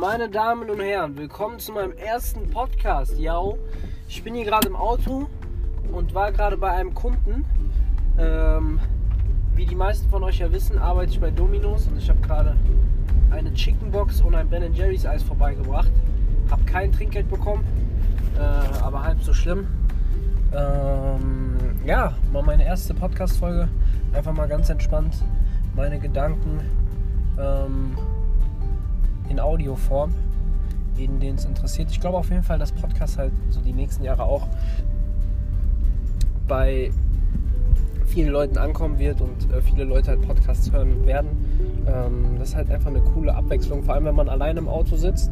Meine Damen und Herren, willkommen zu meinem ersten Podcast. Ja, ich bin hier gerade im Auto und war gerade bei einem Kunden. Ähm, wie die meisten von euch ja wissen, arbeite ich bei Domino's und ich habe gerade eine Chickenbox und ein Ben Jerry's Eis vorbeigebracht. Habe kein Trinkgeld bekommen, äh, aber halb so schlimm. Ähm, ja, mal meine erste Podcast-Folge. Einfach mal ganz entspannt meine Gedanken ähm, in Audioform, jeden, den es interessiert. Ich glaube auf jeden Fall, dass Podcast halt so die nächsten Jahre auch bei vielen Leuten ankommen wird und äh, viele Leute halt Podcasts hören werden. Ähm, das ist halt einfach eine coole Abwechslung, vor allem wenn man allein im Auto sitzt.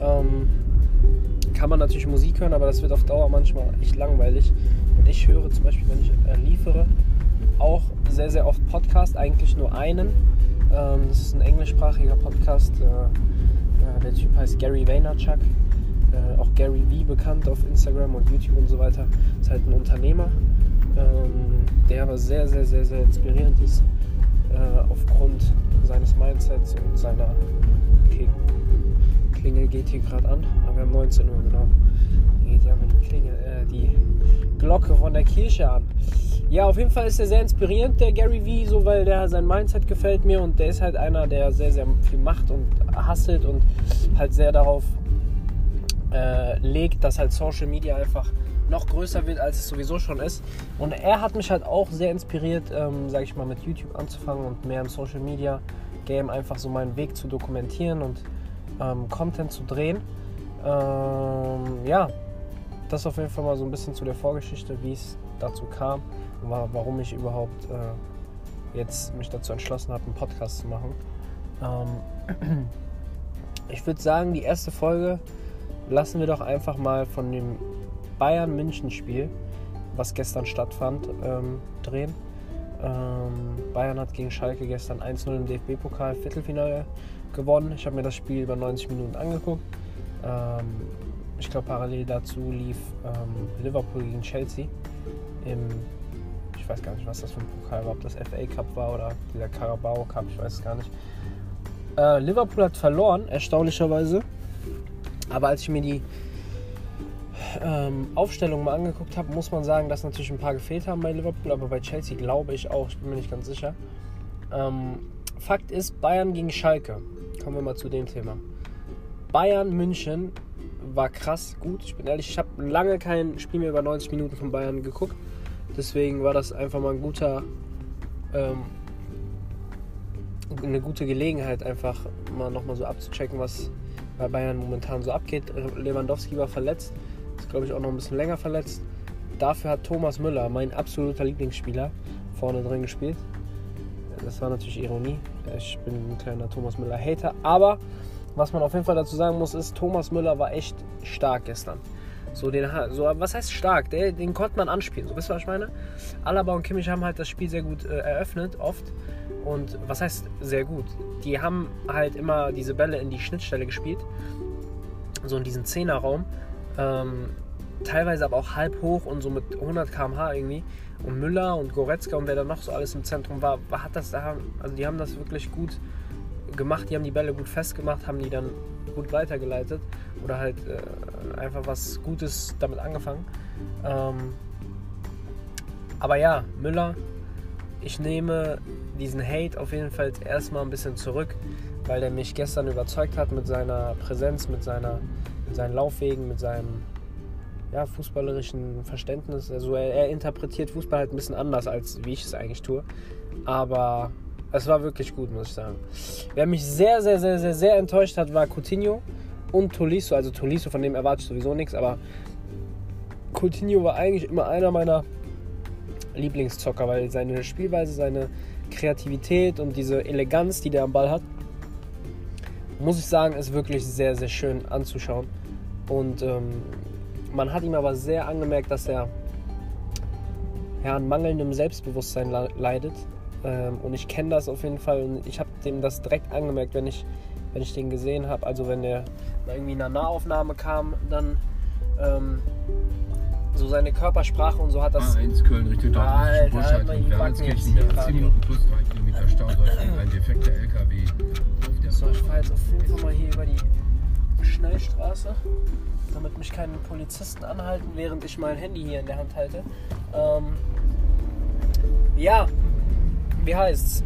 Ähm, kann man natürlich Musik hören, aber das wird auf Dauer manchmal echt langweilig. Und ich höre zum Beispiel, wenn ich äh, liefere, auch sehr, sehr oft Podcast, eigentlich nur einen. Ähm, das ist ein englischsprachiger Podcast. Heißt Gary Vaynerchuk. Äh, auch Gary V bekannt auf Instagram und YouTube und so weiter. Ist halt ein Unternehmer, ähm, der aber sehr, sehr, sehr, sehr inspirierend ist. Äh, aufgrund seines Mindsets und seiner. Okay, Klingel geht hier gerade an, aber wir haben 19 Uhr, genau. Hier geht ja die Klingel, äh, die Glocke von der Kirche an. Ja, auf jeden Fall ist er sehr inspirierend, der Gary Vee, so weil der sein Mindset gefällt mir und der ist halt einer, der sehr, sehr viel macht und hasselt und halt sehr darauf äh, legt, dass halt Social Media einfach noch größer wird, als es sowieso schon ist. Und er hat mich halt auch sehr inspiriert, ähm, sage ich mal, mit YouTube anzufangen und mehr im Social Media Game einfach so meinen Weg zu dokumentieren und ähm, Content zu drehen. Ähm, ja, das auf jeden Fall mal so ein bisschen zu der Vorgeschichte, wie es dazu kam warum ich überhaupt äh, jetzt mich dazu entschlossen habe, einen Podcast zu machen. Ähm, ich würde sagen, die erste Folge lassen wir doch einfach mal von dem Bayern-München-Spiel, was gestern stattfand, ähm, drehen. Ähm, Bayern hat gegen Schalke gestern 1-0 im DFB-Pokal Viertelfinale gewonnen. Ich habe mir das Spiel über 90 Minuten angeguckt. Ähm, ich glaube, parallel dazu lief ähm, Liverpool gegen Chelsea im ich weiß gar nicht, was das für ein Pokal war, ob das FA Cup war oder dieser Carabao Cup, ich weiß es gar nicht. Äh, Liverpool hat verloren, erstaunlicherweise. Aber als ich mir die ähm, Aufstellung mal angeguckt habe, muss man sagen, dass natürlich ein paar gefehlt haben bei Liverpool, aber bei Chelsea glaube ich auch, ich bin mir nicht ganz sicher. Ähm, Fakt ist, Bayern gegen Schalke. Kommen wir mal zu dem Thema. Bayern München war krass gut. Ich bin ehrlich, ich habe lange kein Spiel mehr über 90 Minuten von Bayern geguckt. Deswegen war das einfach mal ein guter, ähm, eine gute Gelegenheit, einfach mal nochmal so abzuchecken, was bei Bayern momentan so abgeht. Lewandowski war verletzt, ist glaube ich auch noch ein bisschen länger verletzt. Dafür hat Thomas Müller, mein absoluter Lieblingsspieler, vorne drin gespielt. Das war natürlich Ironie. Ich bin ein kleiner Thomas Müller-Hater. Aber was man auf jeden Fall dazu sagen muss, ist, Thomas Müller war echt stark gestern. So, den, so, was heißt stark? Den, den konnte man anspielen. So, wisst ihr, was ich meine? Alaba und Kimmich haben halt das Spiel sehr gut äh, eröffnet, oft. Und was heißt sehr gut? Die haben halt immer diese Bälle in die Schnittstelle gespielt. So in diesen Zehnerraum. Ähm, teilweise aber auch halb hoch und so mit 100 km/h irgendwie. Und Müller und Goretzka und wer da noch so alles im Zentrum war, hat das da, also die haben das wirklich gut gemacht, die haben die Bälle gut festgemacht, haben die dann gut weitergeleitet oder halt äh, einfach was Gutes damit angefangen. Ähm, aber ja, Müller, ich nehme diesen Hate auf jeden Fall erstmal ein bisschen zurück, weil der mich gestern überzeugt hat mit seiner Präsenz, mit, seiner, mit seinen Laufwegen, mit seinem ja, fußballerischen Verständnis. Also er, er interpretiert Fußball halt ein bisschen anders, als wie ich es eigentlich tue. Aber es war wirklich gut, muss ich sagen. Wer mich sehr, sehr, sehr, sehr, sehr enttäuscht hat, war Coutinho und Tolisso. Also Tolisso, von dem erwarte ich sowieso nichts, aber Coutinho war eigentlich immer einer meiner Lieblingszocker, weil seine Spielweise, seine Kreativität und diese Eleganz, die der am Ball hat, muss ich sagen, ist wirklich sehr, sehr schön anzuschauen. Und ähm, man hat ihm aber sehr angemerkt, dass er ja, an mangelndem Selbstbewusstsein leidet. Ähm, und ich kenne das auf jeden Fall und ich habe dem das direkt angemerkt, wenn ich, wenn ich den gesehen habe. Also wenn der irgendwie in einer Nahaufnahme kam, dann ähm, so seine Körpersprache und so hat das. A1 Köln Richtung Dortmund, Buschheit und Wermelskirchen, 10 Minuten plus 3 Kilometer Stau, ein defekter LKW. So, ich fahre jetzt auf jeden Fall mal hier über die Schnellstraße, damit mich keine Polizisten anhalten, während ich mein Handy hier in der Hand halte. Ähm, ja, wie heißt's?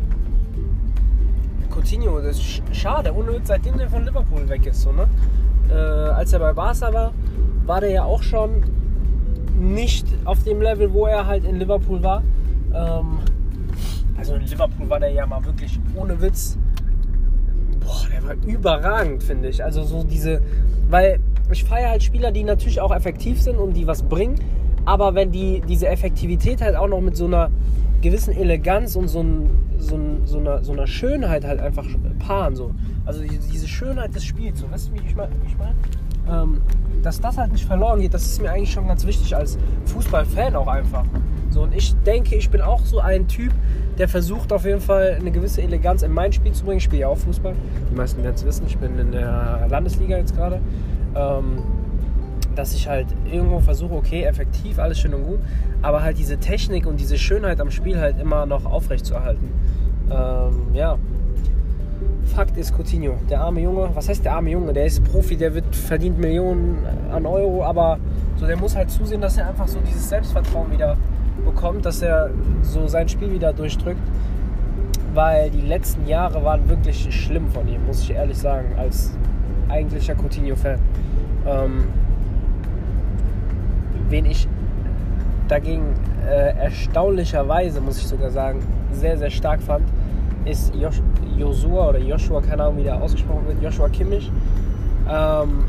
Coutinho, das ist schade, unnötig, seitdem der von Liverpool weg ist. So, ne? Äh, als er bei Barca war, war der ja auch schon nicht auf dem Level, wo er halt in Liverpool war. Ähm, also in Liverpool war der ja mal wirklich ohne Witz. Boah, der war überragend, finde ich. Also so diese, weil ich feiere halt Spieler, die natürlich auch effektiv sind und die was bringen. Aber wenn die diese Effektivität halt auch noch mit so einer gewissen Eleganz und so, ein, so, ein, so, einer, so einer Schönheit halt einfach paaren. So. Also diese Schönheit des Spiels, so, weißt du, wie ich meine? Ich mein? ähm, dass das halt nicht verloren geht, das ist mir eigentlich schon ganz wichtig als Fußballfan auch einfach. So, und ich denke, ich bin auch so ein Typ, der versucht auf jeden Fall eine gewisse Eleganz in mein Spiel zu bringen. Ich spiele ja auch Fußball. Die meisten werden es wissen, ich bin in der Landesliga jetzt gerade. Ähm, dass ich halt irgendwo versuche, okay, effektiv, alles schön und gut, aber halt diese Technik und diese Schönheit am Spiel halt immer noch aufrecht zu erhalten. Ähm, ja, Fakt ist Coutinho, der arme Junge, was heißt der arme Junge? Der ist Profi, der wird, verdient Millionen an Euro, aber so, der muss halt zusehen, dass er einfach so dieses Selbstvertrauen wieder bekommt, dass er so sein Spiel wieder durchdrückt. Weil die letzten Jahre waren wirklich schlimm von ihm, muss ich ehrlich sagen, als eigentlicher Coutinho-Fan. Ähm, wen ich dagegen äh, erstaunlicherweise, muss ich sogar sagen, sehr, sehr stark fand, ist Josh, Joshua oder Joshua, keine Ahnung, wie der ausgesprochen wird, Joshua Kimmich. Ähm,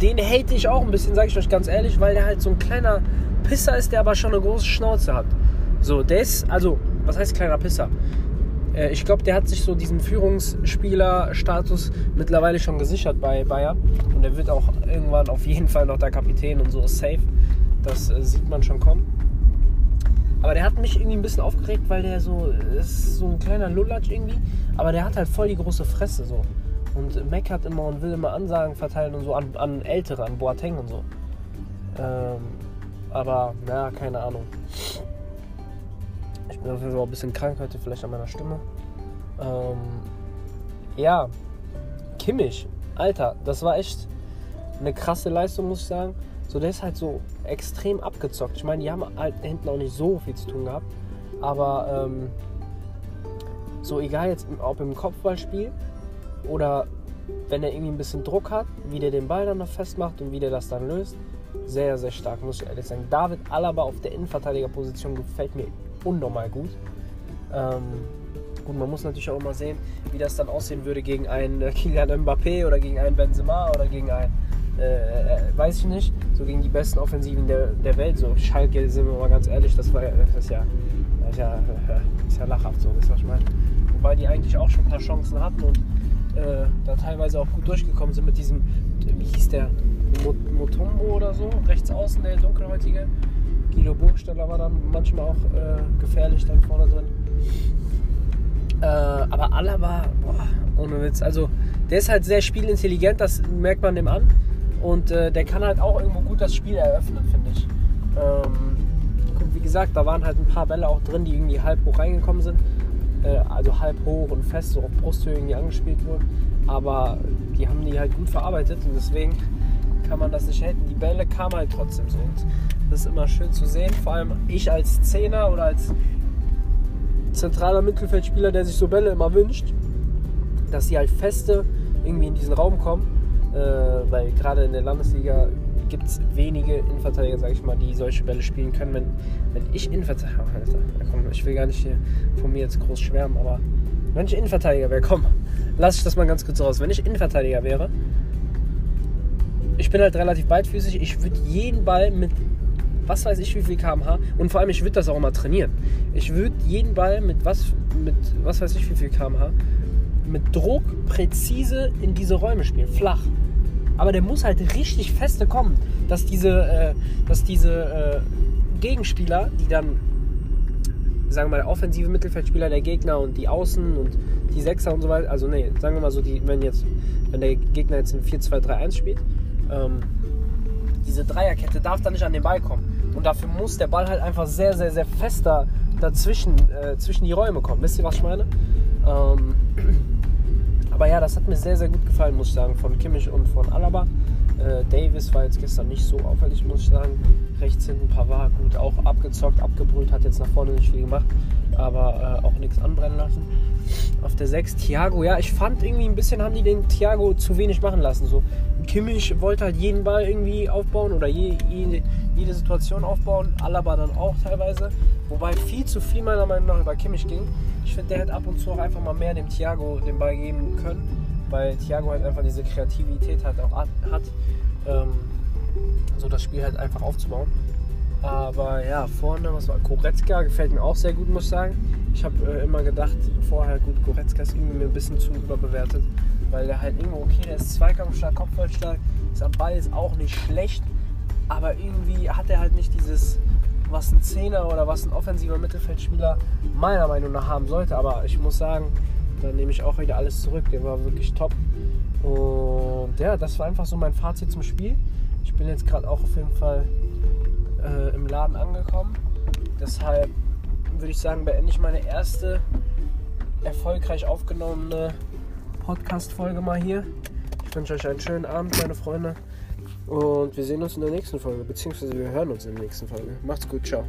den hate ich auch ein bisschen, sage ich euch ganz ehrlich, weil der halt so ein kleiner Pisser ist, der aber schon eine große Schnauze hat. So, der ist, also, was heißt kleiner Pisser? Äh, ich glaube, der hat sich so diesen Führungsspieler-Status mittlerweile schon gesichert bei Bayern. Und der wird auch irgendwann auf jeden Fall noch der Kapitän und so safe. Das äh, sieht man schon kommen. Aber der hat mich irgendwie ein bisschen aufgeregt, weil der so ist so ein kleiner Lullatsch irgendwie. Aber der hat halt voll die große Fresse so. Und meckert immer und will immer Ansagen verteilen und so an, an Ältere, an Boateng und so. Ähm, aber, ja, keine Ahnung. Ich bin auf jeden Fall auch ein bisschen krank heute, vielleicht an meiner Stimme. Ähm, ja, Kimmich, Alter, das war echt eine krasse Leistung, muss ich sagen. So, der ist halt so extrem abgezockt. Ich meine, die haben halt hinten auch nicht so viel zu tun gehabt. Aber ähm, so egal jetzt, ob im Kopfballspiel oder wenn er irgendwie ein bisschen Druck hat, wie der den Ball dann noch festmacht und wie der das dann löst, sehr, sehr stark, muss ich ehrlich sagen. David Alaba auf der Innenverteidigerposition gefällt mir unnormal gut. Ähm, gut, man muss natürlich auch immer sehen, wie das dann aussehen würde gegen einen Kylian Mbappé oder gegen einen Benzema oder gegen einen äh, äh, weiß ich nicht, so gegen die besten Offensiven der, der Welt. So Schalke, sind wir mal ganz ehrlich, das, war, das, ist, ja, das ist, ja, das ist ja lachhaft so, das was ich meine. Wobei die eigentlich auch schon ein paar Chancen hatten und äh, da teilweise auch gut durchgekommen sind mit diesem, wie hieß der, Motombo oder so, rechts außen, der dunkelhäutige. Guido Burgstaller war dann manchmal auch äh, gefährlich dann vorne drin. Äh, aber Alaba, boah, ohne Witz, also der ist halt sehr spielintelligent, das merkt man dem an. Und äh, der kann halt auch irgendwo gut das Spiel eröffnen, finde ich. Ähm, wie gesagt, da waren halt ein paar Bälle auch drin, die irgendwie halb hoch reingekommen sind. Äh, also halb hoch und fest, so auf Brusthöhe irgendwie angespielt wurden. Aber die haben die halt gut verarbeitet und deswegen kann man das nicht halten. Die Bälle kamen halt trotzdem so. Und das ist immer schön zu sehen. Vor allem ich als Zehner oder als zentraler Mittelfeldspieler, der sich so Bälle immer wünscht, dass sie halt feste irgendwie in diesen Raum kommen äh, weil gerade in der Landesliga gibt es wenige Innenverteidiger, sage ich mal, die solche Bälle spielen können. Wenn, wenn ich Innenverteidiger, Alter, komm, ich will gar nicht hier von mir jetzt groß schwärmen, aber wenn ich Innenverteidiger wäre, komm, lass ich das mal ganz kurz raus. Wenn ich Innenverteidiger wäre, ich bin halt relativ beidfüßig, ich würde jeden Ball mit was weiß ich wie viel kmh und vor allem ich würde das auch mal trainieren. Ich würde jeden Ball mit was mit was weiß ich wie viel kmh mit Druck präzise in diese Räume spielen, flach. Aber der muss halt richtig feste kommen, dass diese, äh, dass diese äh, Gegenspieler, die dann, sagen wir mal, offensive Mittelfeldspieler der Gegner und die Außen und die Sechser und so weiter, also nee, sagen wir mal so, die, wenn jetzt, wenn der Gegner jetzt in 4-2-3-1 spielt, ähm, diese Dreierkette darf dann nicht an den Ball kommen. Und dafür muss der Ball halt einfach sehr, sehr, sehr fester dazwischen, äh, zwischen die Räume kommen. Wisst ihr, was ich meine? Ähm, Aber ja, das hat mir sehr, sehr gut gefallen, muss ich sagen, von Kimmich und von Alaba. Äh, Davis war jetzt gestern nicht so auffällig, muss ich sagen. Rechts hinten Pavard gut, auch abgezockt, abgebrüllt, hat jetzt nach vorne nicht viel gemacht, aber äh, auch nichts anbrennen lassen. Auf der 6 Thiago, ja, ich fand irgendwie ein bisschen, haben die den Thiago zu wenig machen lassen. So, Kimmich wollte halt jeden Ball irgendwie aufbauen oder je, je, jede Situation aufbauen, Alaba dann auch teilweise. Wobei viel zu viel meiner Meinung nach über Kimmich ging. Ich finde, der hätte ab und zu auch einfach mal mehr dem Thiago den Ball geben können, weil Thiago halt einfach diese Kreativität halt auch hat, ähm, so das Spiel halt einfach aufzubauen. Aber ja, vorne, was war Koretzka, gefällt mir auch sehr gut, muss ich sagen. Ich habe äh, immer gedacht, vorher, gut, Koretzka ist irgendwie mir ein bisschen zu überbewertet, weil der halt irgendwo, okay, der ist zweikampfstark, kopfballstark, ist am Ball ist auch nicht schlecht, aber irgendwie hat er halt nicht dieses, was ein Zehner oder was ein offensiver Mittelfeldspieler meiner Meinung nach haben sollte. Aber ich muss sagen, da nehme ich auch wieder alles zurück. Der war wirklich top. Und ja, das war einfach so mein Fazit zum Spiel. Ich bin jetzt gerade auch auf jeden Fall Laden angekommen. Deshalb würde ich sagen, beende ich meine erste erfolgreich aufgenommene Podcast-Folge mal hier. Ich wünsche euch einen schönen Abend, meine Freunde. Und wir sehen uns in der nächsten Folge, beziehungsweise wir hören uns in der nächsten Folge. Macht's gut, ciao.